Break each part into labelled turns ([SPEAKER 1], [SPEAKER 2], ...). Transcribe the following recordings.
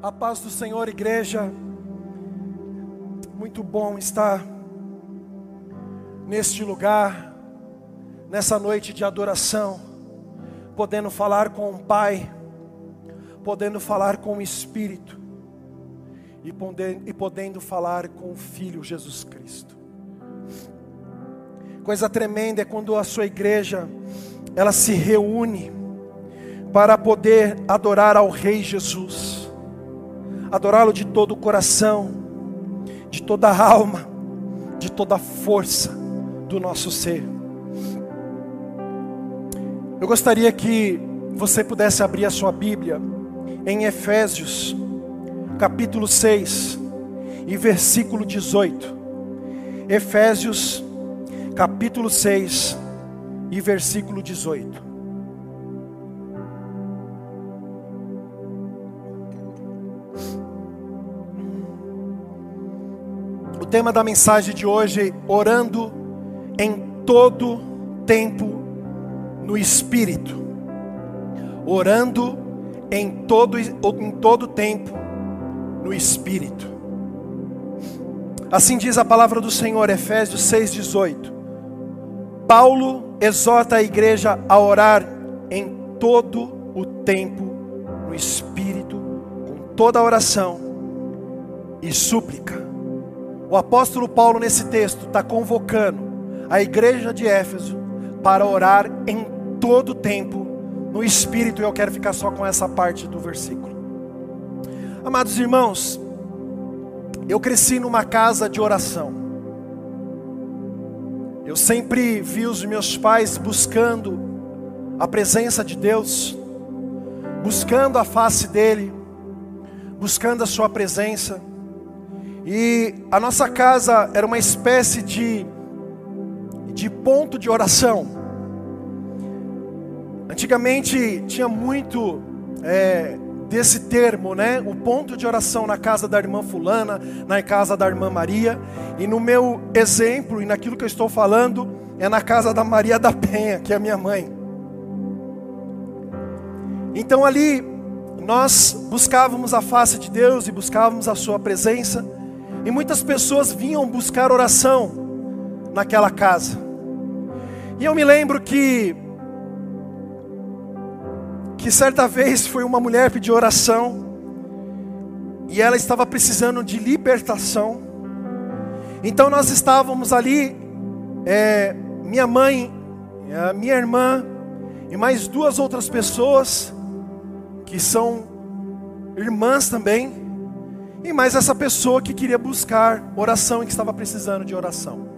[SPEAKER 1] A paz do Senhor, igreja. Muito bom estar neste lugar, nessa noite de adoração, podendo falar com o Pai, podendo falar com o Espírito e podendo, e podendo falar com o Filho Jesus Cristo. Coisa tremenda é quando a sua igreja ela se reúne para poder adorar ao Rei Jesus adorá-lo de todo o coração, de toda a alma, de toda a força do nosso ser. Eu gostaria que você pudesse abrir a sua Bíblia em Efésios, capítulo 6 e versículo 18. Efésios, capítulo 6 e versículo 18. Tema da mensagem de hoje, orando em todo tempo no Espírito. Orando em todo, em todo tempo no Espírito. Assim diz a palavra do Senhor, Efésios 6,18. Paulo exorta a igreja a orar em todo o tempo no Espírito, com toda oração e súplica o apóstolo Paulo, nesse texto, está convocando a igreja de Éfeso para orar em todo tempo no Espírito, e eu quero ficar só com essa parte do versículo. Amados irmãos, eu cresci numa casa de oração. Eu sempre vi os meus pais buscando a presença de Deus, buscando a face dEle, buscando a Sua presença. E a nossa casa era uma espécie de, de ponto de oração. Antigamente tinha muito é, desse termo, né? O ponto de oração na casa da irmã Fulana, na casa da irmã Maria. E no meu exemplo e naquilo que eu estou falando, é na casa da Maria da Penha, que é a minha mãe. Então ali nós buscávamos a face de Deus e buscávamos a Sua presença. E muitas pessoas vinham buscar oração naquela casa. E eu me lembro que que certa vez foi uma mulher pedir oração e ela estava precisando de libertação. Então nós estávamos ali, é, minha mãe, minha irmã e mais duas outras pessoas que são irmãs também. E mais essa pessoa que queria buscar oração e que estava precisando de oração.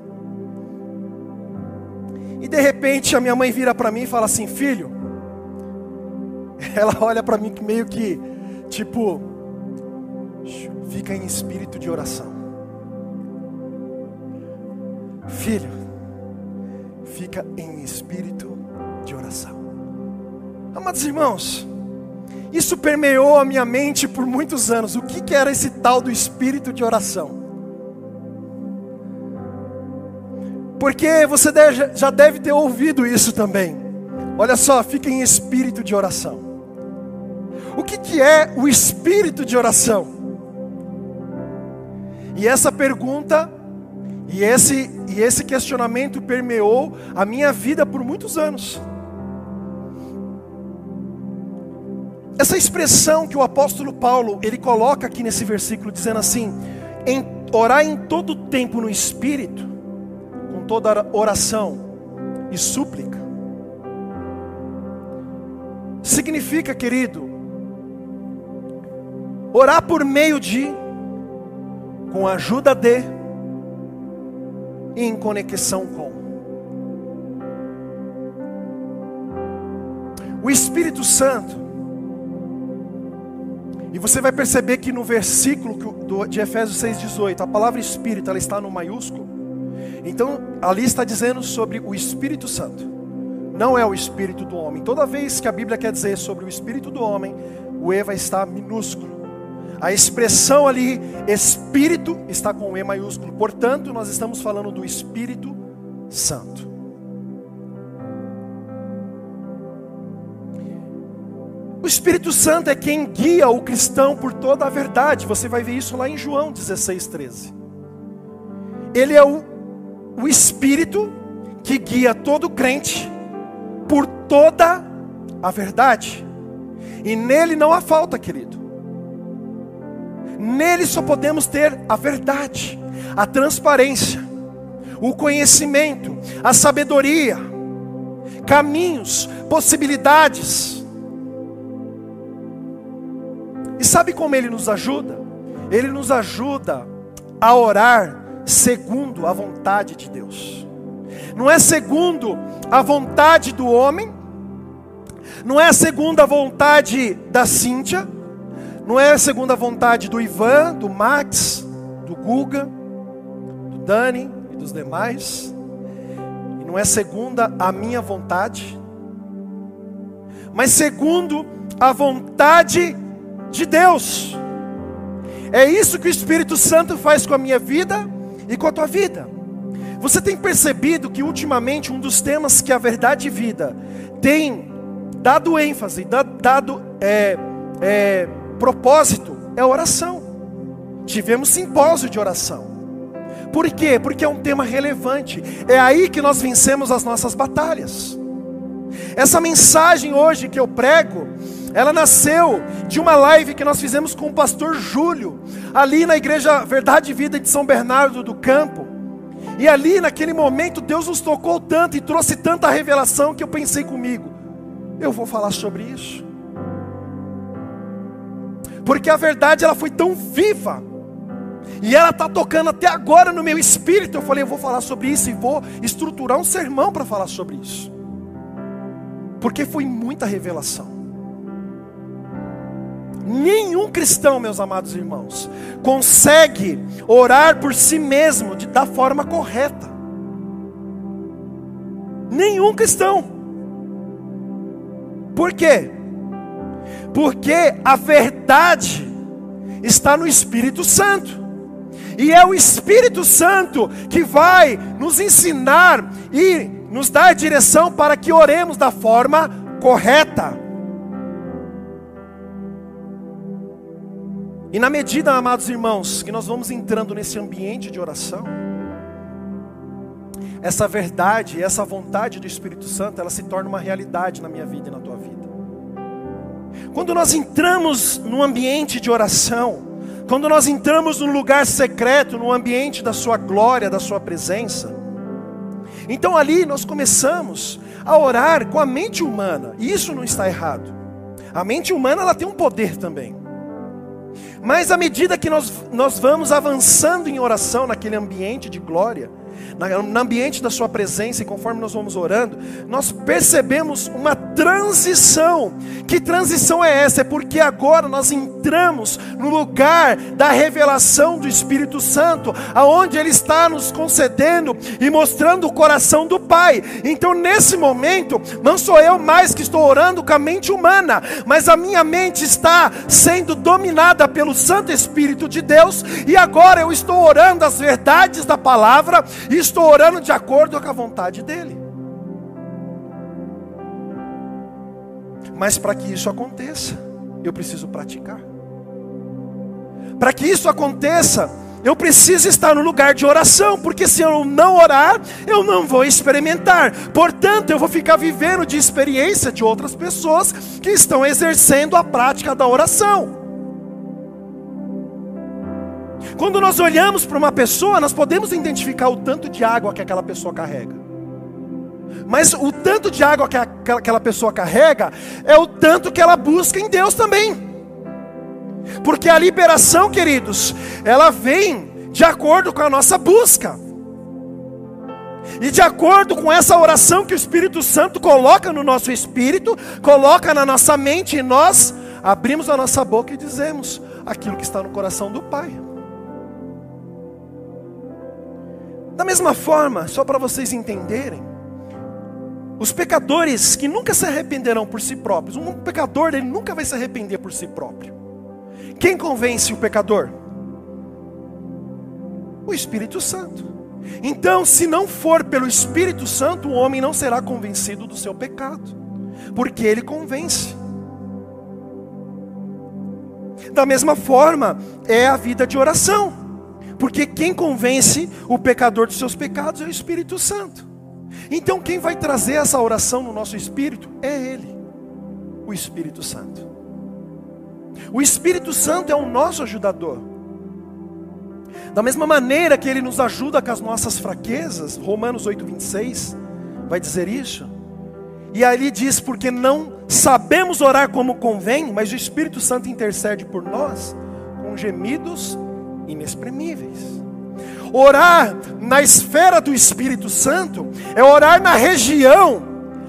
[SPEAKER 1] E de repente a minha mãe vira para mim e fala assim: Filho, ela olha para mim meio que, tipo, fica em espírito de oração. Filho, fica em espírito de oração. Amados irmãos, isso permeou a minha mente por muitos anos. O que, que era esse tal do espírito de oração? Porque você deve, já deve ter ouvido isso também. Olha só, fica em espírito de oração. O que, que é o espírito de oração? E essa pergunta e esse, e esse questionamento permeou a minha vida por muitos anos. Essa expressão que o apóstolo Paulo ele coloca aqui nesse versículo dizendo assim: em, orar em todo tempo no Espírito, com toda oração e súplica, significa, querido, orar por meio de, com a ajuda de e em conexão com. O Espírito Santo e você vai perceber que no versículo de Efésios 6,18, a palavra Espírito ela está no maiúsculo. Então, ali está dizendo sobre o Espírito Santo. Não é o Espírito do homem. Toda vez que a Bíblia quer dizer sobre o Espírito do homem, o E vai estar minúsculo. A expressão ali, Espírito, está com E maiúsculo. Portanto, nós estamos falando do Espírito Santo. O Espírito Santo é quem guia o cristão por toda a verdade. Você vai ver isso lá em João 16, 13. Ele é o, o Espírito que guia todo crente por toda a verdade. E nele não há falta, querido. Nele só podemos ter a verdade, a transparência, o conhecimento, a sabedoria, caminhos, possibilidades. Sabe como ele nos ajuda? Ele nos ajuda a orar segundo a vontade de Deus. Não é segundo a vontade do homem, não é segundo a vontade da Cíntia, não é segundo a vontade do Ivan, do Max, do Guga, do Dani e dos demais, e não é segunda a minha vontade, mas segundo a vontade de Deus. É isso que o Espírito Santo faz com a minha vida e com a tua vida. Você tem percebido que ultimamente um dos temas que a verdade e vida tem dado ênfase, dado é, é, propósito, é oração. Tivemos simpósio de oração. Por quê? Porque é um tema relevante. É aí que nós vencemos as nossas batalhas. Essa mensagem hoje que eu prego, ela nasceu de uma live que nós fizemos com o pastor Júlio, ali na igreja Verdade e Vida de São Bernardo do Campo. E ali, naquele momento, Deus nos tocou tanto e trouxe tanta revelação que eu pensei comigo: eu vou falar sobre isso. Porque a verdade ela foi tão viva. E ela está tocando até agora no meu espírito. Eu falei, eu vou falar sobre isso e vou estruturar um sermão para falar sobre isso. Porque foi muita revelação. Nenhum cristão, meus amados irmãos, consegue orar por si mesmo de, da forma correta. Nenhum cristão. Por quê? Porque a verdade está no Espírito Santo. E é o Espírito Santo que vai nos ensinar e nos dar direção para que oremos da forma correta. E na medida, amados irmãos, que nós vamos entrando nesse ambiente de oração, essa verdade, essa vontade do Espírito Santo, ela se torna uma realidade na minha vida e na tua vida. Quando nós entramos no ambiente de oração, quando nós entramos no lugar secreto, no ambiente da sua glória, da sua presença, então ali nós começamos a orar com a mente humana, e isso não está errado. A mente humana ela tem um poder também. Mas à medida que nós, nós vamos avançando em oração naquele ambiente de glória, no ambiente da Sua presença, e conforme nós vamos orando, nós percebemos uma transição. Que transição é essa? É porque agora nós entramos no lugar da revelação do Espírito Santo, aonde Ele está nos concedendo e mostrando o coração do Pai. Então, nesse momento, não sou eu mais que estou orando com a mente humana, mas a minha mente está sendo dominada pelo Santo Espírito de Deus, e agora eu estou orando as verdades da palavra e estou orando de acordo com a vontade dEle. Mas para que isso aconteça, eu preciso praticar. Para que isso aconteça, eu preciso estar no lugar de oração, porque se eu não orar, eu não vou experimentar. Portanto, eu vou ficar vivendo de experiência de outras pessoas que estão exercendo a prática da oração. Quando nós olhamos para uma pessoa, nós podemos identificar o tanto de água que aquela pessoa carrega. Mas o tanto de água que aquela pessoa carrega é o tanto que ela busca em Deus também. Porque a liberação, queridos, ela vem de acordo com a nossa busca. E de acordo com essa oração que o Espírito Santo coloca no nosso espírito, coloca na nossa mente, e nós abrimos a nossa boca e dizemos aquilo que está no coração do Pai. Da mesma forma, só para vocês entenderem, os pecadores que nunca se arrependerão por si próprios, um pecador ele nunca vai se arrepender por si próprio. Quem convence o pecador? O Espírito Santo. Então, se não for pelo Espírito Santo, o homem não será convencido do seu pecado, porque ele convence. Da mesma forma, é a vida de oração. Porque quem convence o pecador dos seus pecados é o Espírito Santo. Então, quem vai trazer essa oração no nosso espírito é Ele, o Espírito Santo. O Espírito Santo é o nosso ajudador. Da mesma maneira que Ele nos ajuda com as nossas fraquezas, Romanos 8, 26 vai dizer isso. E ali diz: porque não sabemos orar como convém, mas o Espírito Santo intercede por nós com gemidos inexprimíveis. Orar na esfera do Espírito Santo é orar na região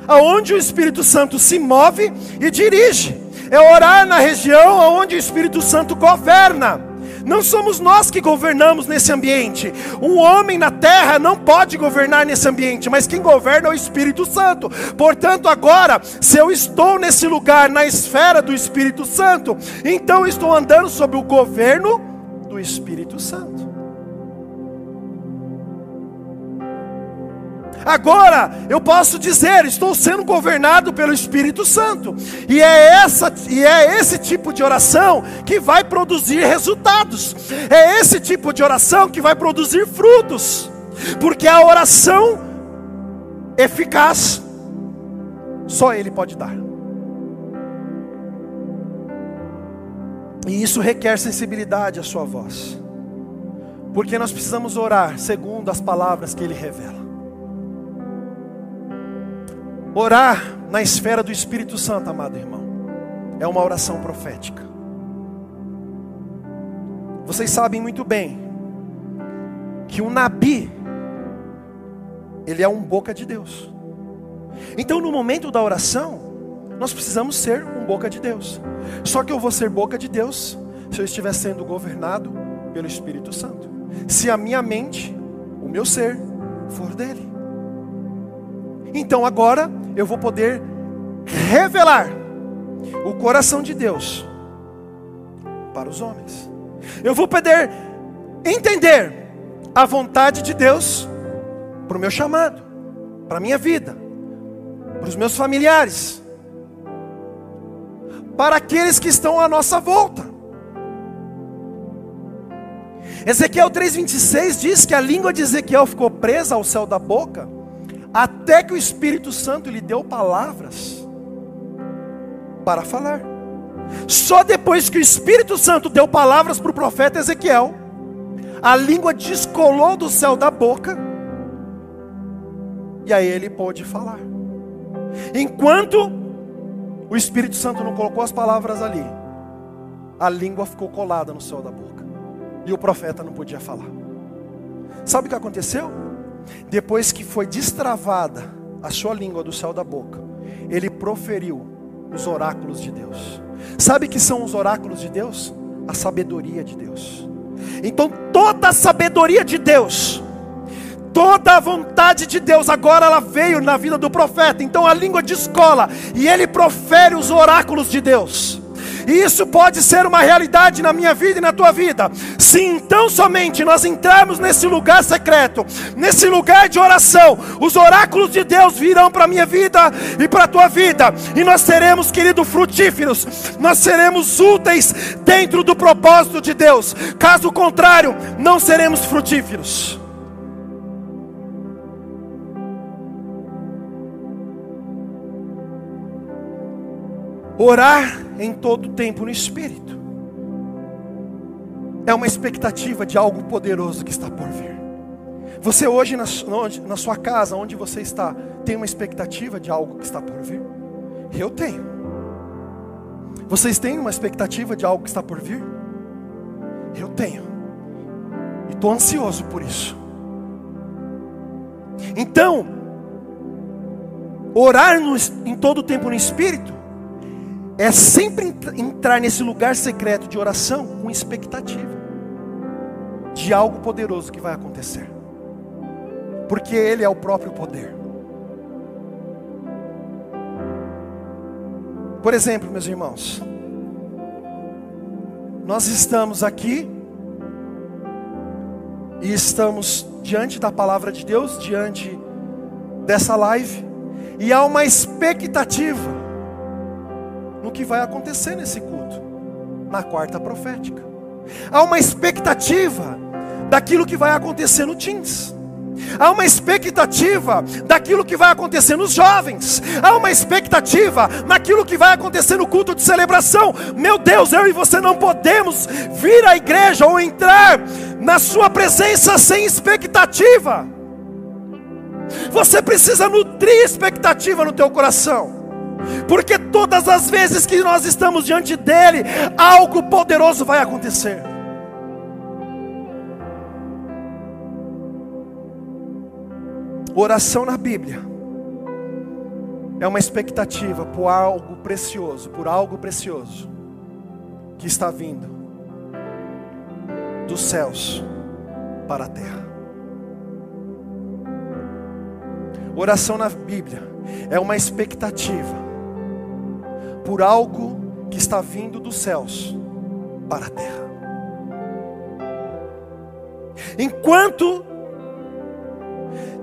[SPEAKER 1] aonde o Espírito Santo se move e dirige. É orar na região aonde o Espírito Santo governa. Não somos nós que governamos nesse ambiente. Um homem na terra não pode governar nesse ambiente, mas quem governa é o Espírito Santo. Portanto, agora, se eu estou nesse lugar, na esfera do Espírito Santo, então estou andando sob o governo do Espírito Santo. Agora eu posso dizer, estou sendo governado pelo Espírito Santo. E é essa e é esse tipo de oração que vai produzir resultados. É esse tipo de oração que vai produzir frutos. Porque a oração eficaz só ele pode dar. E isso requer sensibilidade à sua voz. Porque nós precisamos orar segundo as palavras que ele revela. Orar na esfera do Espírito Santo, amado irmão, é uma oração profética. Vocês sabem muito bem que o Nabi, ele é um boca de Deus. Então, no momento da oração, nós precisamos ser um boca de Deus. Só que eu vou ser boca de Deus se eu estiver sendo governado pelo Espírito Santo. Se a minha mente, o meu ser, for dele. Então agora eu vou poder revelar o coração de Deus para os homens. Eu vou poder entender a vontade de Deus para o meu chamado, para a minha vida, para os meus familiares, para aqueles que estão à nossa volta. Ezequiel 3,26 diz que a língua de Ezequiel ficou presa ao céu da boca até que o Espírito Santo lhe deu palavras para falar. Só depois que o Espírito Santo deu palavras para o profeta Ezequiel, a língua descolou do céu da boca, e aí ele pôde falar. Enquanto o Espírito Santo não colocou as palavras ali, a língua ficou colada no céu da boca, e o profeta não podia falar. Sabe o que aconteceu? Depois que foi destravada a sua língua do céu da boca, ele proferiu os oráculos de Deus. Sabe que são os oráculos de Deus? A sabedoria de Deus. Então toda a sabedoria de Deus, toda a vontade de Deus, agora ela veio na vida do profeta. Então a língua descola e ele profere os oráculos de Deus. E isso pode ser uma realidade na minha vida e na tua vida. Se então somente nós entrarmos nesse lugar secreto, nesse lugar de oração, os oráculos de Deus virão para a minha vida e para a tua vida, e nós seremos, querido, frutíferos, nós seremos úteis dentro do propósito de Deus. Caso contrário, não seremos frutíferos. Orar em todo tempo no Espírito. É uma expectativa de algo poderoso que está por vir. Você hoje na, na sua casa, onde você está, tem uma expectativa de algo que está por vir? Eu tenho. Vocês têm uma expectativa de algo que está por vir? Eu tenho. E estou ansioso por isso. Então, orar no, em todo tempo no Espírito é sempre entrar nesse lugar secreto de oração com expectativa de algo poderoso que vai acontecer, porque Ele é o próprio poder. Por exemplo, meus irmãos, nós estamos aqui e estamos diante da palavra de Deus, diante dessa live, e há uma expectativa no que vai acontecer nesse culto. na quarta profética. Há uma expectativa daquilo que vai acontecer no teens. Há uma expectativa daquilo que vai acontecer nos jovens. Há uma expectativa naquilo que vai acontecer no culto de celebração. Meu Deus, eu e você não podemos vir à igreja ou entrar na sua presença sem expectativa. Você precisa nutrir expectativa no teu coração. Porque todas as vezes que nós estamos diante dele, algo poderoso vai acontecer. Oração na Bíblia é uma expectativa por algo precioso, por algo precioso que está vindo dos céus para a terra. Oração na Bíblia é uma expectativa por algo que está vindo dos céus para a terra. Enquanto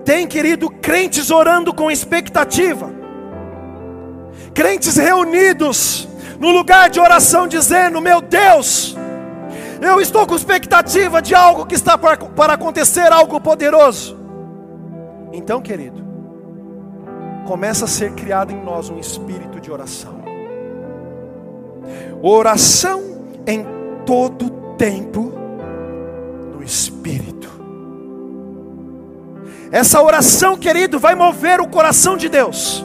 [SPEAKER 1] tem, querido, crentes orando com expectativa, crentes reunidos no lugar de oração, dizendo: Meu Deus, eu estou com expectativa de algo que está para acontecer, algo poderoso. Então, querido, começa a ser criado em nós um espírito de oração. Oração em todo tempo no espírito. Essa oração, querido, vai mover o coração de Deus.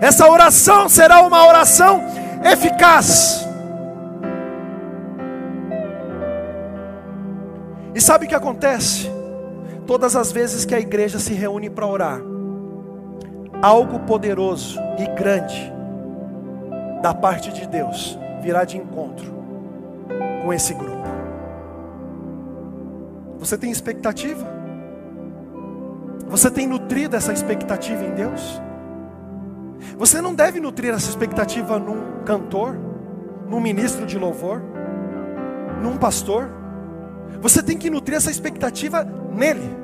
[SPEAKER 1] Essa oração será uma oração eficaz. E sabe o que acontece? Todas as vezes que a igreja se reúne para orar, algo poderoso e grande da parte de Deus virá de encontro com esse grupo. Você tem expectativa? Você tem nutrido essa expectativa em Deus? Você não deve nutrir essa expectativa num cantor, num ministro de louvor, num pastor. Você tem que nutrir essa expectativa nele.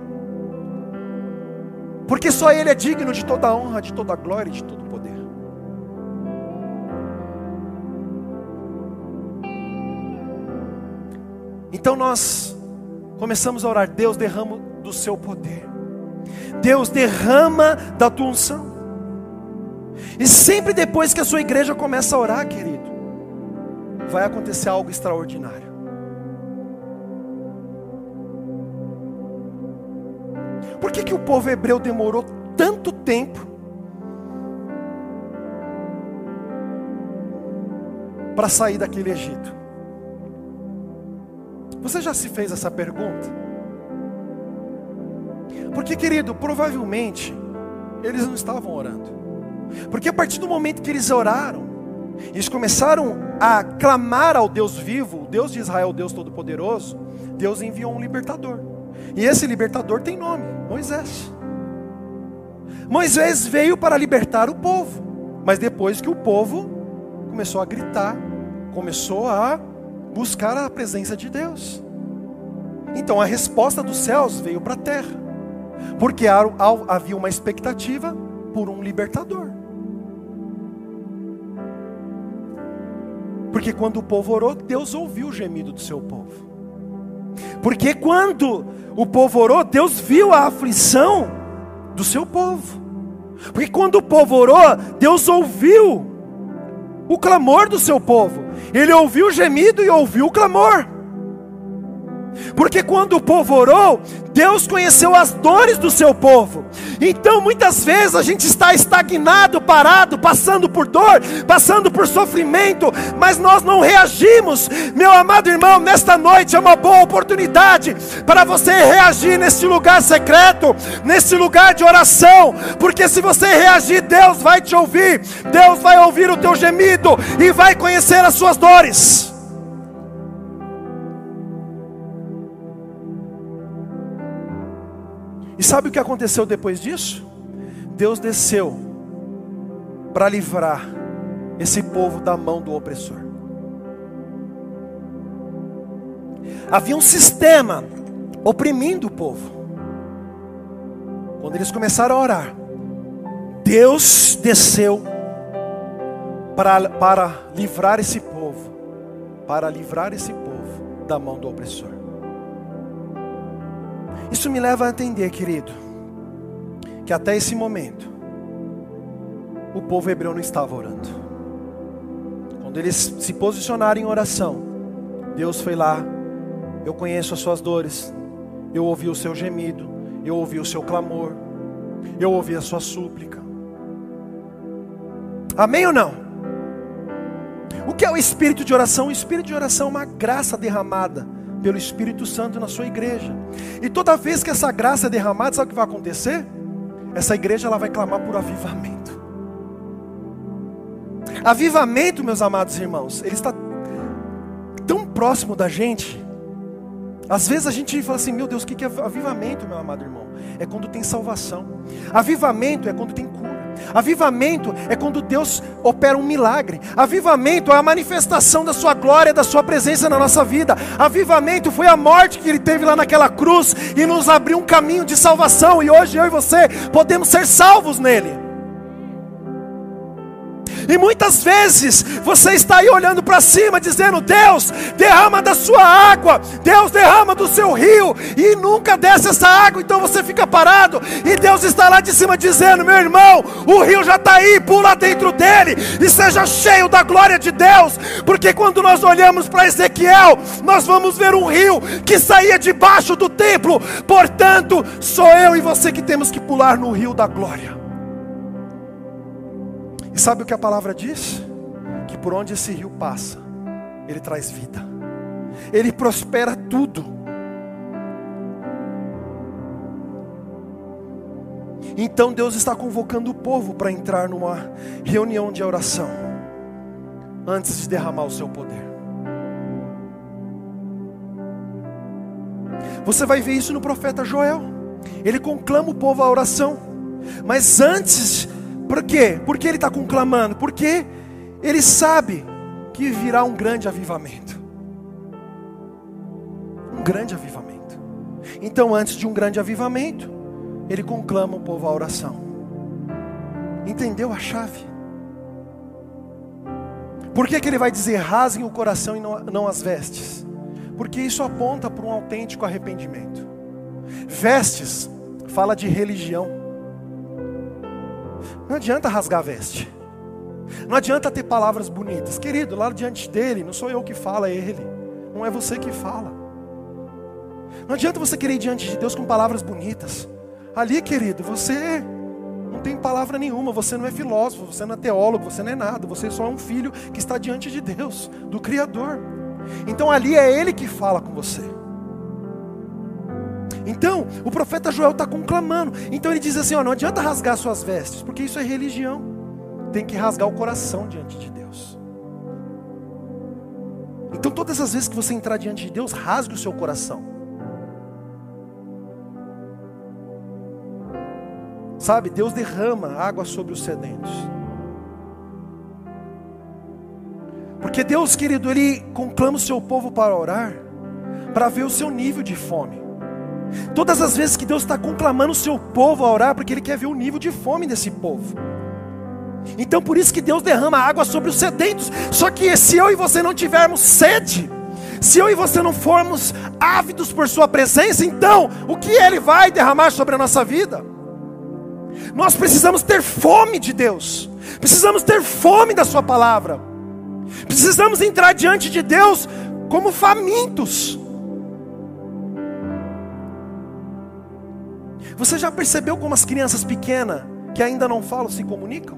[SPEAKER 1] Porque só Ele é digno de toda a honra, de toda a glória e de todo o poder. Então nós começamos a orar, Deus derrama do seu poder. Deus derrama da tua unção. E sempre depois que a sua igreja começa a orar, querido, vai acontecer algo extraordinário. Por que, que o povo hebreu demorou tanto tempo para sair daquele Egito? Você já se fez essa pergunta? Porque, querido, provavelmente eles não estavam orando. Porque a partir do momento que eles oraram, eles começaram a clamar ao Deus vivo, o Deus de Israel, o Deus Todo-Poderoso, Deus enviou um libertador. E esse libertador tem nome: Moisés. Moisés veio para libertar o povo, mas depois que o povo começou a gritar, começou a buscar a presença de Deus. Então a resposta dos céus veio para a terra, porque havia uma expectativa por um libertador. Porque quando o povo orou, Deus ouviu o gemido do seu povo. Porque quando o povo orou, Deus viu a aflição do seu povo. Porque quando o povo orou, Deus ouviu o clamor do seu povo. Ele ouviu o gemido e ouviu o clamor. Porque quando o povo orou, Deus conheceu as dores do seu povo. Então, muitas vezes a gente está estagnado, parado, passando por dor, passando por sofrimento, mas nós não reagimos. Meu amado irmão, nesta noite é uma boa oportunidade para você reagir nesse lugar secreto, nesse lugar de oração, porque se você reagir, Deus vai te ouvir, Deus vai ouvir o teu gemido e vai conhecer as suas dores. E sabe o que aconteceu depois disso? Deus desceu para livrar esse povo da mão do opressor. Havia um sistema oprimindo o povo. Quando eles começaram a orar, Deus desceu para, para livrar esse povo para livrar esse povo da mão do opressor. Isso me leva a entender, querido, que até esse momento o povo hebreu não estava orando. Quando eles se posicionaram em oração, Deus foi lá, eu conheço as suas dores, eu ouvi o seu gemido, eu ouvi o seu clamor, eu ouvi a sua súplica. Amém ou não? O que é o espírito de oração? O espírito de oração é uma graça derramada pelo Espírito Santo na sua igreja. E toda vez que essa graça é derramada, sabe o que vai acontecer? Essa igreja ela vai clamar por avivamento. Avivamento, meus amados irmãos, ele está tão próximo da gente. Às vezes a gente fala assim, meu Deus, o que é avivamento, meu amado irmão? É quando tem salvação. Avivamento é quando tem cura. Avivamento é quando Deus opera um milagre. Avivamento é a manifestação da sua glória, da sua presença na nossa vida. Avivamento foi a morte que ele teve lá naquela cruz e nos abriu um caminho de salvação. E hoje eu e você podemos ser salvos nele. E muitas vezes você está aí olhando para cima, dizendo: Deus, derrama da sua água, Deus derrama do seu rio, e nunca desce essa água, então você fica parado, e Deus está lá de cima dizendo: Meu irmão, o rio já está aí, pula dentro dele, e seja cheio da glória de Deus, porque quando nós olhamos para Ezequiel, nós vamos ver um rio que saía debaixo do templo, portanto, sou eu e você que temos que pular no rio da glória. E sabe o que a palavra diz? Que por onde esse rio passa, ele traz vida, ele prospera tudo. Então Deus está convocando o povo para entrar numa reunião de oração, antes de derramar o seu poder. Você vai ver isso no profeta Joel. Ele conclama o povo à oração, mas antes por quê? Por que ele está conclamando? Porque ele sabe que virá um grande avivamento. Um grande avivamento. Então, antes de um grande avivamento, ele conclama o povo à oração. Entendeu a chave? Por que, que ele vai dizer rasguem o coração e não, não as vestes? Porque isso aponta para um autêntico arrependimento. Vestes fala de religião. Não adianta rasgar a veste. Não adianta ter palavras bonitas. Querido, lá diante dele, não sou eu que falo, é ele. Não é você que fala. Não adianta você querer ir diante de Deus com palavras bonitas. Ali, querido, você não tem palavra nenhuma, você não é filósofo, você não é teólogo, você não é nada, você só é um filho que está diante de Deus, do Criador. Então ali é Ele que fala com você. Então, o profeta Joel está conclamando. Então ele diz assim: ó, não adianta rasgar suas vestes, porque isso é religião. Tem que rasgar o coração diante de Deus. Então, todas as vezes que você entrar diante de Deus, rasgue o seu coração. Sabe, Deus derrama água sobre os sedentos. Porque Deus, querido, Ele conclama o seu povo para orar, para ver o seu nível de fome. Todas as vezes que Deus está conclamando o seu povo a orar, porque Ele quer ver o nível de fome desse povo. Então por isso que Deus derrama água sobre os sedentos. Só que se eu e você não tivermos sede, se eu e você não formos ávidos por Sua presença, então o que Ele vai derramar sobre a nossa vida? Nós precisamos ter fome de Deus, precisamos ter fome da Sua palavra, precisamos entrar diante de Deus como famintos. Você já percebeu como as crianças pequenas, que ainda não falam, se comunicam?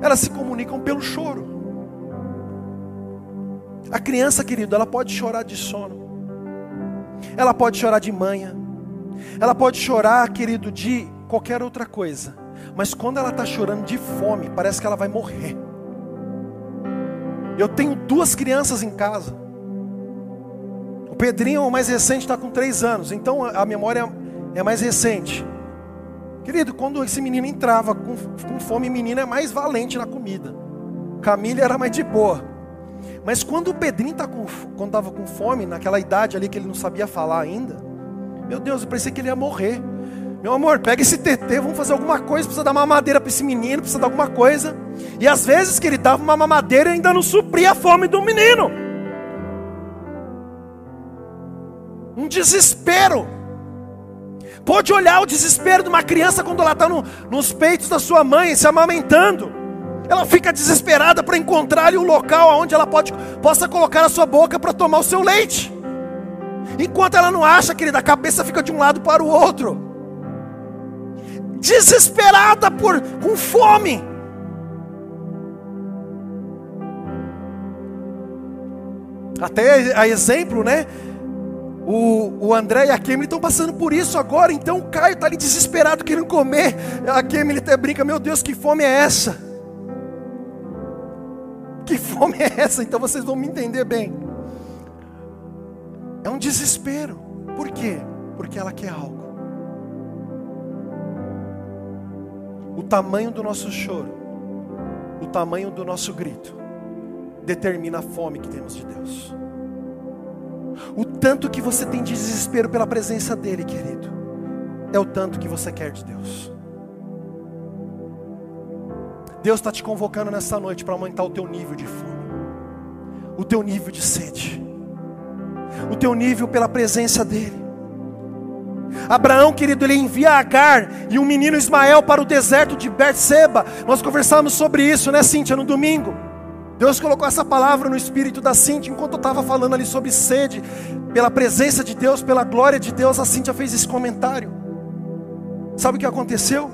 [SPEAKER 1] Elas se comunicam pelo choro. A criança, querido, ela pode chorar de sono, ela pode chorar de manhã, ela pode chorar, querido, de qualquer outra coisa, mas quando ela está chorando de fome, parece que ela vai morrer. Eu tenho duas crianças em casa. O Pedrinho, o mais recente, está com três anos, então a memória é mais recente. Querido, quando esse menino entrava com, com fome, menino é mais valente na comida. Camila era mais de boa. Mas quando o Pedrinho tá com, quando estava com fome, naquela idade ali que ele não sabia falar ainda, meu Deus, eu pensei que ele ia morrer. Meu amor, pega esse TT, vamos fazer alguma coisa, precisa dar uma mamadeira para esse menino, precisa dar alguma coisa. E às vezes que ele dava uma mamadeira ainda não supria a fome do menino. Um desespero. Pode olhar o desespero de uma criança quando ela está no, nos peitos da sua mãe, se amamentando. Ela fica desesperada para encontrar ali um local onde ela pode, possa colocar a sua boca para tomar o seu leite. Enquanto ela não acha, querida, a cabeça fica de um lado para o outro. Desesperada por com fome. Até a exemplo, né? O, o André e a Kemily estão passando por isso agora. Então o Caio está ali desesperado querendo comer. A Kemily até brinca: Meu Deus, que fome é essa? Que fome é essa? Então vocês vão me entender bem. É um desespero. Por quê? Porque ela quer algo. O tamanho do nosso choro, o tamanho do nosso grito, determina a fome que temos de Deus. O tanto que você tem de desespero pela presença dEle, querido, é o tanto que você quer de Deus. Deus está te convocando nessa noite para aumentar o teu nível de fome, o teu nível de sede, o teu nível pela presença dEle. Abraão, querido, ele envia Agar e um menino Ismael para o deserto de Berseba. Nós conversamos sobre isso, né, Cíntia, no domingo. Deus colocou essa palavra no espírito da Cíntia enquanto eu estava falando ali sobre sede, pela presença de Deus, pela glória de Deus. A Cíntia fez esse comentário. Sabe o que aconteceu?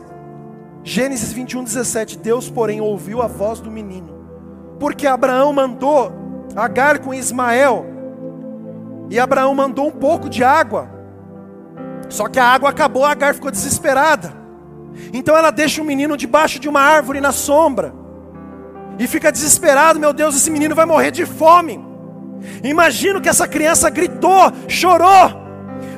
[SPEAKER 1] Gênesis 21, 17. Deus, porém, ouviu a voz do menino, porque Abraão mandou Agar com Ismael, e Abraão mandou um pouco de água, só que a água acabou, Agar ficou desesperada. Então ela deixa o menino debaixo de uma árvore na sombra, e fica desesperado: meu Deus, esse menino vai morrer de fome. Imagino que essa criança gritou, chorou,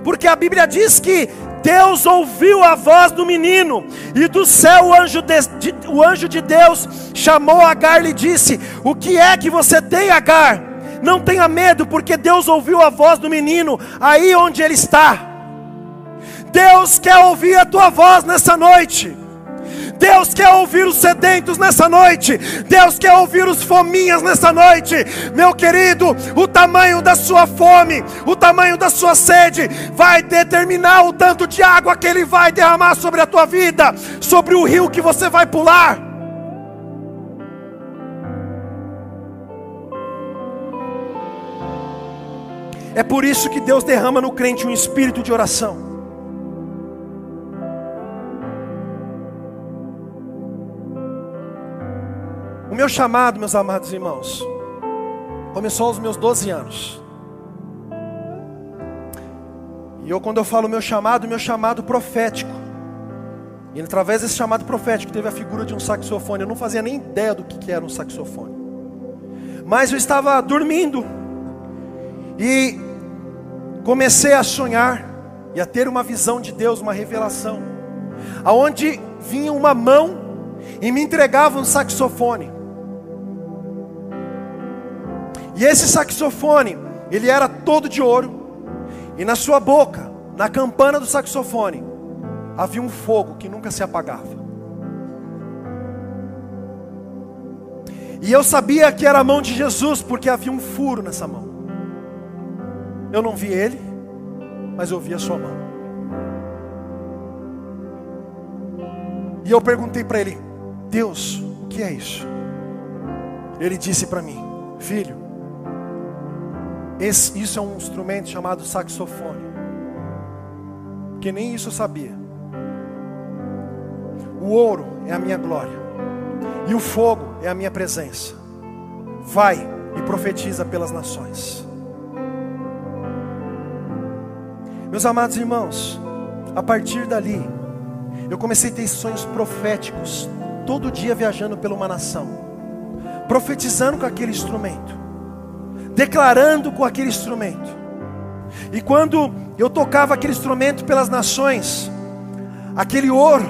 [SPEAKER 1] porque a Bíblia diz que Deus ouviu a voz do menino, e do céu o anjo de, de, o anjo de Deus chamou Agar e lhe disse: O que é que você tem, Agar? Não tenha medo, porque Deus ouviu a voz do menino aí onde ele está. Deus quer ouvir a tua voz nessa noite. Deus quer ouvir os sedentos nessa noite. Deus quer ouvir os fominhas nessa noite. Meu querido, o tamanho da sua fome, o tamanho da sua sede, vai determinar o tanto de água que Ele vai derramar sobre a tua vida, sobre o rio que você vai pular. É por isso que Deus derrama no crente um espírito de oração. O meu chamado, meus amados irmãos, começou aos meus 12 anos. E eu, quando eu falo meu chamado, meu chamado profético. E através desse chamado profético teve a figura de um saxofone. Eu não fazia nem ideia do que era um saxofone. Mas eu estava dormindo. E comecei a sonhar e a ter uma visão de Deus, uma revelação. Aonde vinha uma mão e me entregava um saxofone. E esse saxofone, ele era todo de ouro, e na sua boca, na campana do saxofone, havia um fogo que nunca se apagava. E eu sabia que era a mão de Jesus, porque havia um furo nessa mão. Eu não vi ele, mas eu vi a sua mão. E eu perguntei para ele: Deus, o que é isso? Ele disse para mim: Filho, esse, isso é um instrumento chamado saxofone. Que nem isso eu sabia. O ouro é a minha glória. E o fogo é a minha presença. Vai e profetiza pelas nações. Meus amados irmãos, a partir dali, eu comecei a ter sonhos proféticos, todo dia viajando pela uma nação, profetizando com aquele instrumento declarando com aquele instrumento. E quando eu tocava aquele instrumento pelas nações, aquele ouro,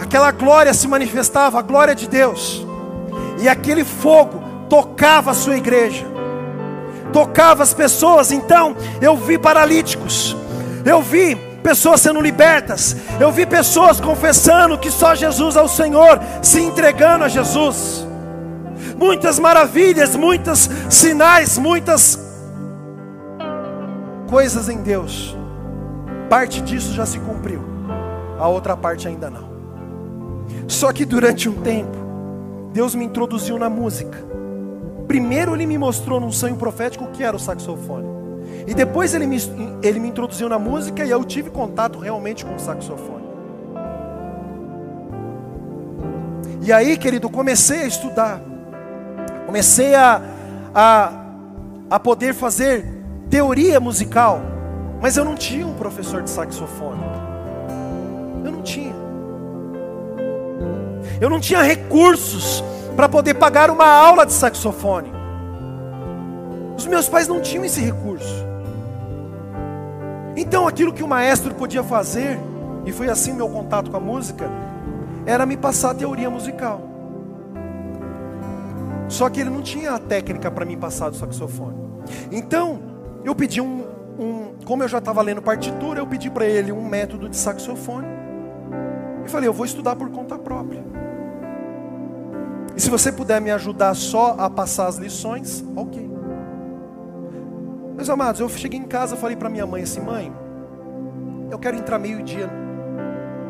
[SPEAKER 1] aquela glória se manifestava, a glória de Deus, e aquele fogo tocava a sua igreja, tocava as pessoas. Então eu vi paralíticos, eu vi pessoas sendo libertas, eu vi pessoas confessando que só Jesus é o Senhor, se entregando a Jesus. Muitas maravilhas, muitos sinais, muitas coisas em Deus. Parte disso já se cumpriu, a outra parte ainda não. Só que durante um tempo, Deus me introduziu na música. Primeiro ele me mostrou num sonho profético o que era o saxofone. E depois ele me, ele me introduziu na música e eu tive contato realmente com o saxofone. E aí, querido, comecei a estudar. Comecei a, a, a poder fazer teoria musical. Mas eu não tinha um professor de saxofone. Eu não tinha. Eu não tinha recursos para poder pagar uma aula de saxofone. Os meus pais não tinham esse recurso. Então aquilo que o maestro podia fazer, e foi assim meu contato com a música, era me passar a teoria musical. Só que ele não tinha a técnica para me passar do saxofone. Então, eu pedi um, um como eu já estava lendo partitura, eu pedi para ele um método de saxofone. E falei, eu vou estudar por conta própria. E se você puder me ajudar só a passar as lições, ok. Meus amados, eu cheguei em casa falei para minha mãe assim: mãe, eu quero entrar meio-dia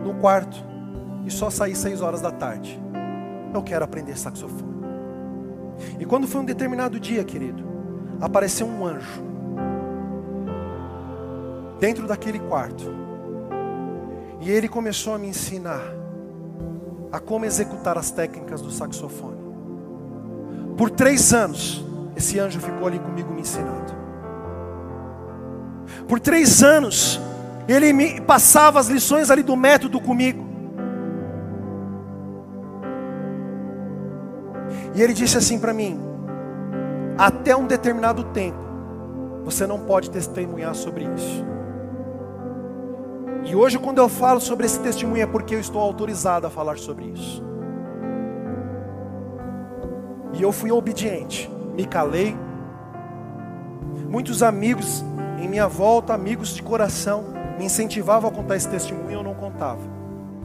[SPEAKER 1] no quarto e só sair seis horas da tarde. Eu quero aprender saxofone. E quando foi um determinado dia, querido, apareceu um anjo dentro daquele quarto. E ele começou a me ensinar a como executar as técnicas do saxofone. Por três anos, esse anjo ficou ali comigo me ensinando. Por três anos, ele me passava as lições ali do método comigo. E ele disse assim para mim: até um determinado tempo, você não pode testemunhar sobre isso. E hoje, quando eu falo sobre esse testemunho, é porque eu estou autorizado a falar sobre isso. E eu fui obediente, me calei. Muitos amigos em minha volta, amigos de coração, me incentivavam a contar esse testemunho eu não contava.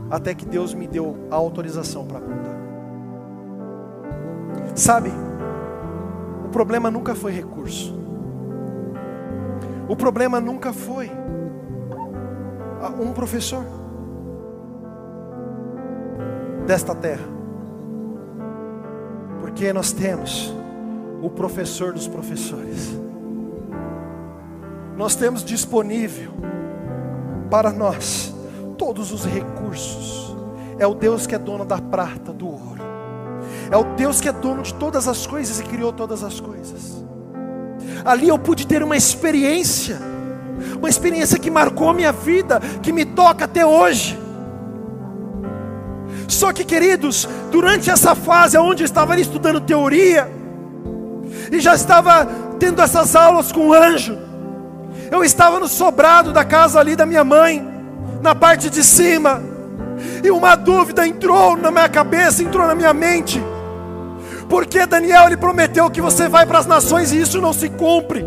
[SPEAKER 1] Até que Deus me deu a autorização para contar. Sabe, o problema nunca foi recurso. O problema nunca foi um professor desta terra. Porque nós temos o professor dos professores nós temos disponível para nós todos os recursos. É o Deus que é dono da prata, do ouro. É o Deus que é dono de todas as coisas e criou todas as coisas. Ali eu pude ter uma experiência, uma experiência que marcou minha vida, que me toca até hoje. Só que, queridos, durante essa fase onde eu estava ali estudando teoria, e já estava tendo essas aulas com o anjo, eu estava no sobrado da casa ali da minha mãe, na parte de cima, e uma dúvida entrou na minha cabeça, entrou na minha mente. Porque Daniel ele prometeu que você vai para as nações e isso não se cumpre.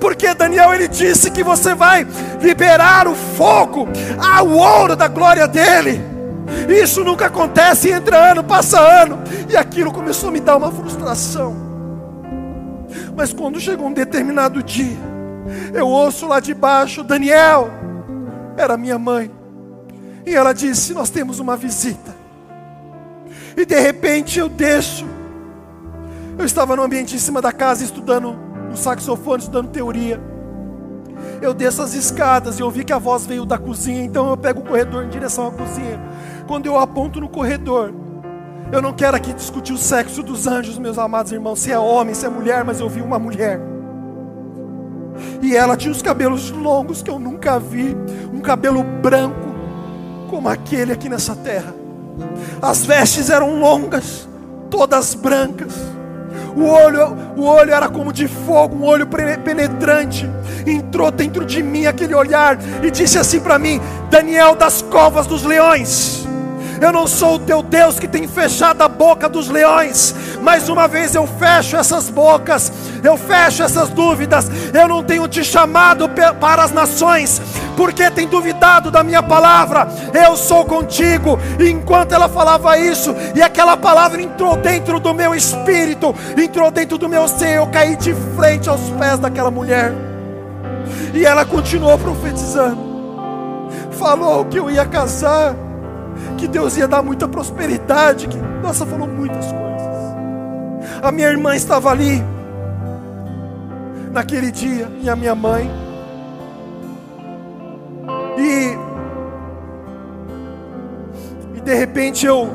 [SPEAKER 1] Porque Daniel ele disse que você vai liberar o fogo, ao ouro da glória dele. Isso nunca acontece, entra ano, passa ano, e aquilo começou a me dar uma frustração. Mas quando chegou um determinado dia, eu ouço lá de baixo, Daniel, era minha mãe, e ela disse: Nós temos uma visita. E de repente eu desço. Eu estava no ambiente em cima da casa estudando no saxofone, estudando teoria. Eu desço as escadas e eu vi que a voz veio da cozinha, então eu pego o corredor em direção à cozinha. Quando eu aponto no corredor, eu não quero aqui discutir o sexo dos anjos, meus amados irmãos, se é homem, se é mulher, mas eu vi uma mulher. E ela tinha os cabelos longos que eu nunca vi, um cabelo branco, como aquele aqui nessa terra. As vestes eram longas, todas brancas. O olho, o olho era como de fogo, um olho penetrante. Entrou dentro de mim aquele olhar e disse assim para mim: Daniel das covas dos leões. Eu não sou o teu Deus que tem fechado a boca dos leões. Mais uma vez eu fecho essas bocas, eu fecho essas dúvidas. Eu não tenho te chamado para as nações Porque tem duvidado da minha palavra? Eu sou contigo. E enquanto ela falava isso, e aquela palavra entrou dentro do meu espírito, entrou dentro do meu ser, eu caí de frente aos pés daquela mulher. E ela continuou profetizando. Falou que eu ia casar, que Deus ia dar muita prosperidade, que nossa falou muitas coisas. A minha irmã estava ali naquele dia e a minha mãe. E e de repente eu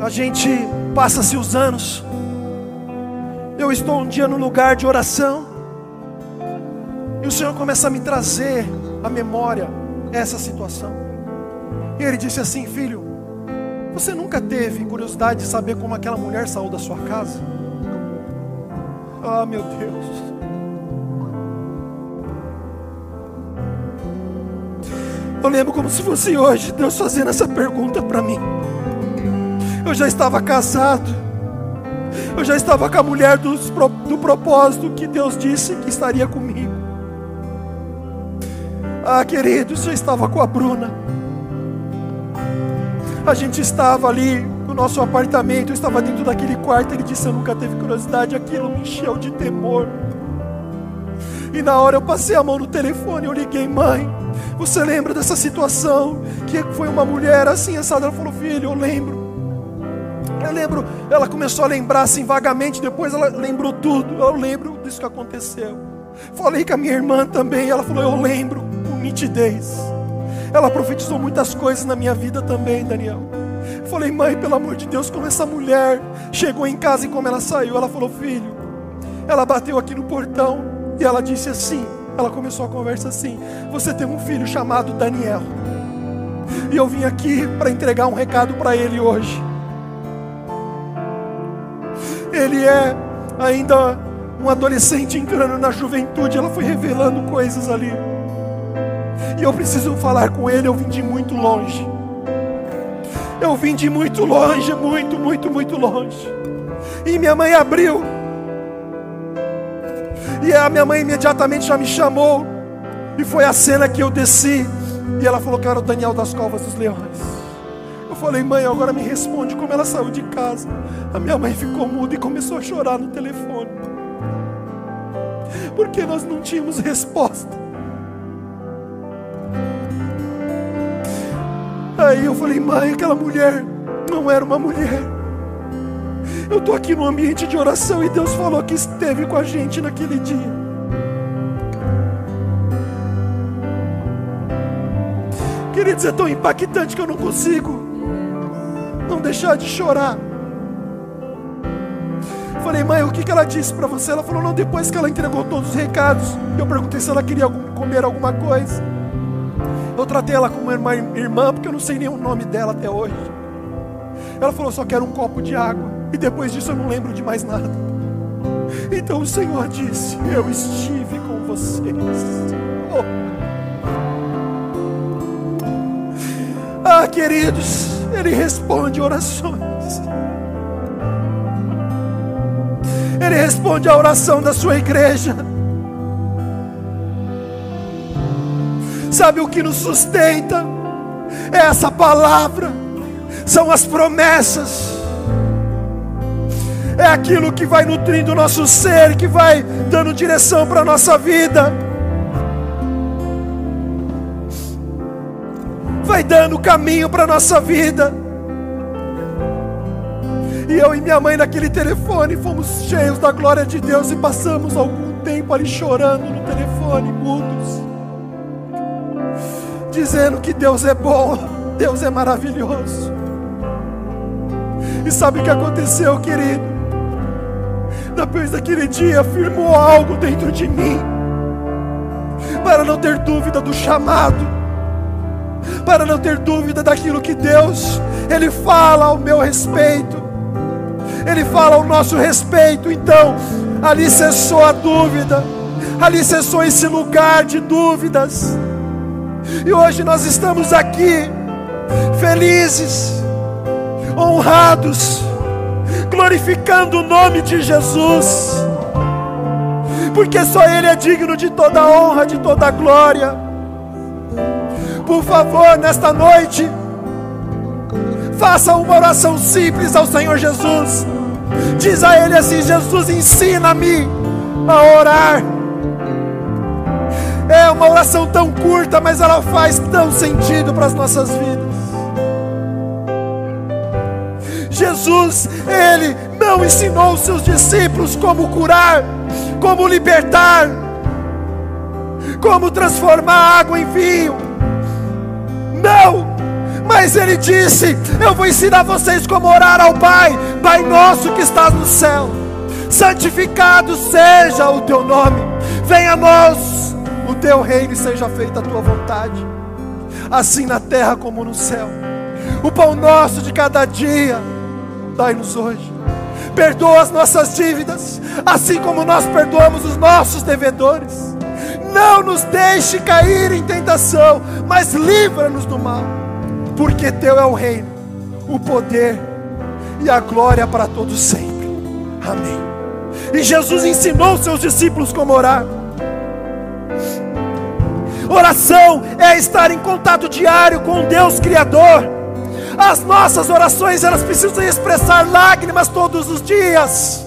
[SPEAKER 1] a gente passa-se os anos. Eu estou um dia no lugar de oração. E o Senhor começa a me trazer à memória essa situação. E ele disse assim: Filho, você nunca teve curiosidade de saber como aquela mulher saiu da sua casa? Ah, meu Deus. Eu lembro como se fosse hoje Deus fazendo essa pergunta para mim. Eu já estava casado. Eu já estava com a mulher do, do propósito que Deus disse que estaria comigo. Ah, querido, já estava com a Bruna. A gente estava ali no nosso apartamento, eu estava dentro daquele quarto. Ele disse: Eu nunca teve curiosidade. Aquilo me encheu de temor. E na hora eu passei a mão no telefone, eu liguei, mãe. Você lembra dessa situação? Que foi uma mulher assim, essa ela falou, filho, eu lembro. Eu lembro, ela começou a lembrar assim vagamente, depois ela lembrou tudo. Eu lembro disso que aconteceu. Falei com a minha irmã também, ela falou, eu lembro com nitidez. Ela profetizou muitas coisas na minha vida também, Daniel. falei, mãe, pelo amor de Deus, como essa mulher chegou em casa e como ela saiu. Ela falou, filho, ela bateu aqui no portão e ela disse assim. Ela começou a conversa assim: Você tem um filho chamado Daniel. E eu vim aqui para entregar um recado para ele hoje. Ele é ainda um adolescente entrando na juventude. Ela foi revelando coisas ali. E eu preciso falar com ele. Eu vim de muito longe. Eu vim de muito longe, muito, muito, muito longe. E minha mãe abriu. E a minha mãe imediatamente já me chamou. E foi a cena que eu desci. E ela falou que era o Daniel das Covas dos Leões. Eu falei, mãe, agora me responde como ela saiu de casa. A minha mãe ficou muda e começou a chorar no telefone. Porque nós não tínhamos resposta. Aí eu falei, mãe, aquela mulher não era uma mulher. Eu estou aqui no ambiente de oração e Deus falou que esteve com a gente naquele dia. Queridos, é tão impactante que eu não consigo não deixar de chorar. Falei, mãe, o que, que ela disse para você? Ela falou, não, depois que ela entregou todos os recados, eu perguntei se ela queria comer alguma coisa. Eu tratei ela como uma irmã, porque eu não sei nem o nome dela até hoje. Ela falou: só quero um copo de água. E depois disso eu não lembro de mais nada. Então o Senhor disse: Eu estive com vocês. Oh. Ah, queridos, Ele responde orações. Ele responde a oração da sua igreja. Sabe o que nos sustenta? É essa palavra, são as promessas, é aquilo que vai nutrindo o nosso ser, que vai dando direção para a nossa vida, vai dando caminho para a nossa vida. E eu e minha mãe naquele telefone fomos cheios da glória de Deus e passamos algum tempo ali chorando no telefone, mudos dizendo que Deus é bom, Deus é maravilhoso. E sabe o que aconteceu, querido? Depois daquele dia, afirmou algo dentro de mim, para não ter dúvida do chamado, para não ter dúvida daquilo que Deus, Ele fala ao meu respeito, Ele fala ao nosso respeito. Então, ali cessou a dúvida, ali cessou esse lugar de dúvidas. E hoje nós estamos aqui, felizes, honrados, glorificando o nome de Jesus, porque só Ele é digno de toda honra, de toda glória. Por favor, nesta noite, faça uma oração simples ao Senhor Jesus. Diz a Ele assim: Jesus, ensina-me a orar. É uma oração tão curta, mas ela faz tão sentido para as nossas vidas. Jesus, Ele não ensinou os seus discípulos como curar, como libertar, como transformar água em vinho. Não, mas Ele disse: Eu vou ensinar vocês como orar ao Pai, Pai nosso que estás no céu, santificado seja o teu nome, venha a nós o teu reino e seja feita a tua vontade, assim na terra como no céu. O pão nosso de cada dia, dai-nos hoje. Perdoa as nossas dívidas, assim como nós perdoamos os nossos devedores. Não nos deixe cair em tentação, mas livra-nos do mal, porque teu é o reino, o poder e a glória para todos sempre. Amém. E Jesus ensinou seus discípulos como orar. Oração é estar em contato diário com Deus Criador. As nossas orações, elas precisam expressar lágrimas todos os dias.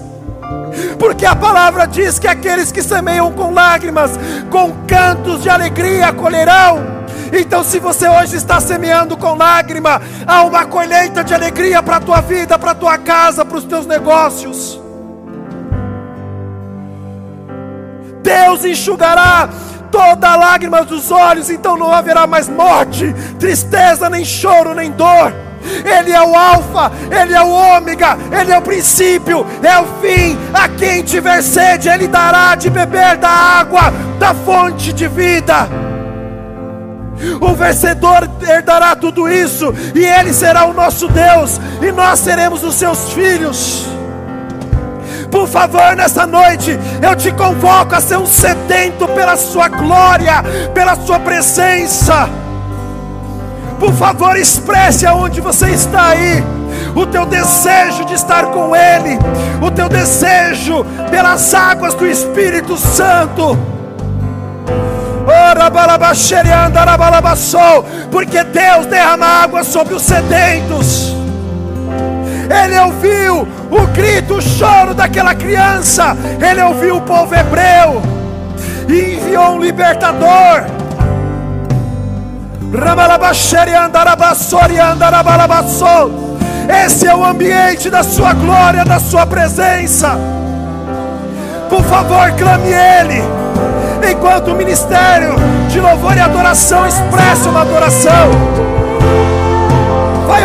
[SPEAKER 1] Porque a palavra diz que aqueles que semeiam com lágrimas, com cantos de alegria colherão. Então, se você hoje está semeando com lágrima, há uma colheita de alegria para a tua vida, para a tua casa, para os teus negócios. Deus enxugará toda lágrima dos olhos, então não haverá mais morte, tristeza, nem choro, nem dor. Ele é o Alfa, Ele é o Ômega, Ele é o princípio, é o fim. A quem tiver sede, Ele dará de beber da água, da fonte de vida. O vencedor herdará tudo isso, e Ele será o nosso Deus, e nós seremos os seus filhos. Por favor, nessa noite, eu te convoco a ser um sedento pela Sua glória, pela Sua presença. Por favor, expresse aonde você está aí. O teu desejo de estar com Ele, o teu desejo pelas águas do Espírito Santo. Porque Deus derrama água sobre os sedentos. Ele ouviu o grito, o choro daquela criança. Ele ouviu o povo hebreu e enviou um libertador. Esse é o ambiente da sua glória, da sua presença. Por favor, clame Ele. Enquanto o ministério de louvor e adoração expressa uma adoração, vai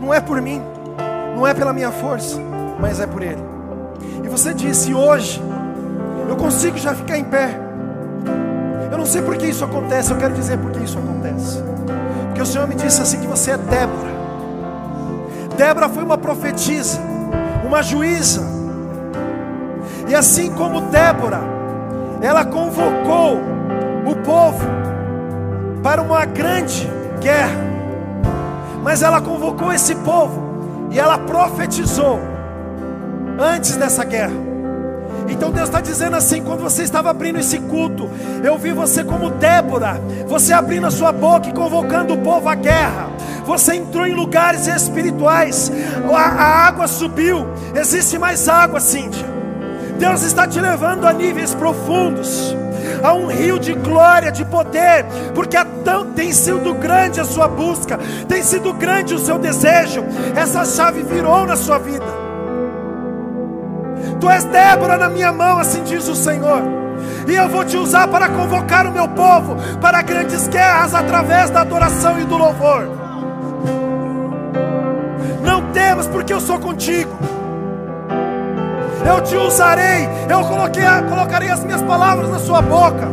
[SPEAKER 1] não é por mim, não é pela minha força, mas é por Ele. E você disse hoje, eu consigo já ficar em pé. Eu não sei por que isso acontece, eu quero dizer por que isso acontece. Porque o Senhor me disse assim que você é Débora. Débora foi uma profetisa, uma juíza. E assim como Débora, ela convocou o povo para uma grande guerra. Mas ela convocou esse povo e ela profetizou antes dessa guerra. Então Deus está dizendo assim: quando você estava abrindo esse culto, eu vi você como Débora, você abrindo a sua boca e convocando o povo à guerra. Você entrou em lugares espirituais, a, a água subiu, existe mais água, Cíntia. Deus está te levando a níveis profundos, a um rio de glória, de poder, porque tão, tem sido grande a sua busca, tem sido grande o seu desejo, essa chave virou na sua vida. Tu és Débora na minha mão, assim diz o Senhor. E eu vou te usar para convocar o meu povo para grandes guerras através da adoração e do louvor. Não temas, porque eu sou contigo. Eu te usarei, eu coloquei, colocarei as minhas palavras na sua boca.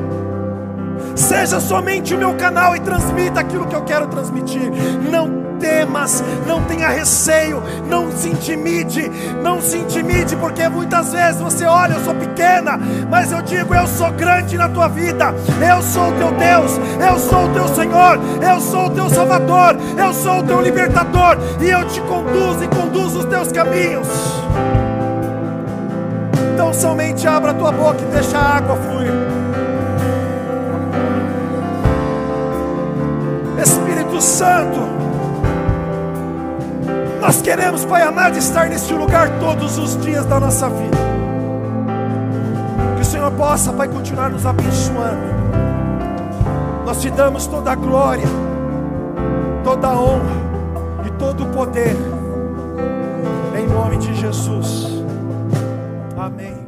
[SPEAKER 1] Seja somente o meu canal e transmita aquilo que eu quero transmitir. Não temas, não tenha receio, não se intimide, não se intimide, porque muitas vezes você olha, eu sou pequena, mas eu digo, eu sou grande na tua vida, eu sou o teu Deus, eu sou o teu Senhor, eu sou o teu Salvador, eu sou o teu libertador, e eu te conduzo e conduzo os teus caminhos. Então somente abra a tua boca e deixa a água fluir. Espírito Santo, nós queremos, Pai amado, estar neste lugar todos os dias da nossa vida. Que o Senhor possa, Pai, continuar nos abençoando. Nós te damos toda a glória, toda a honra e todo o poder. Em nome de Jesus. Amém.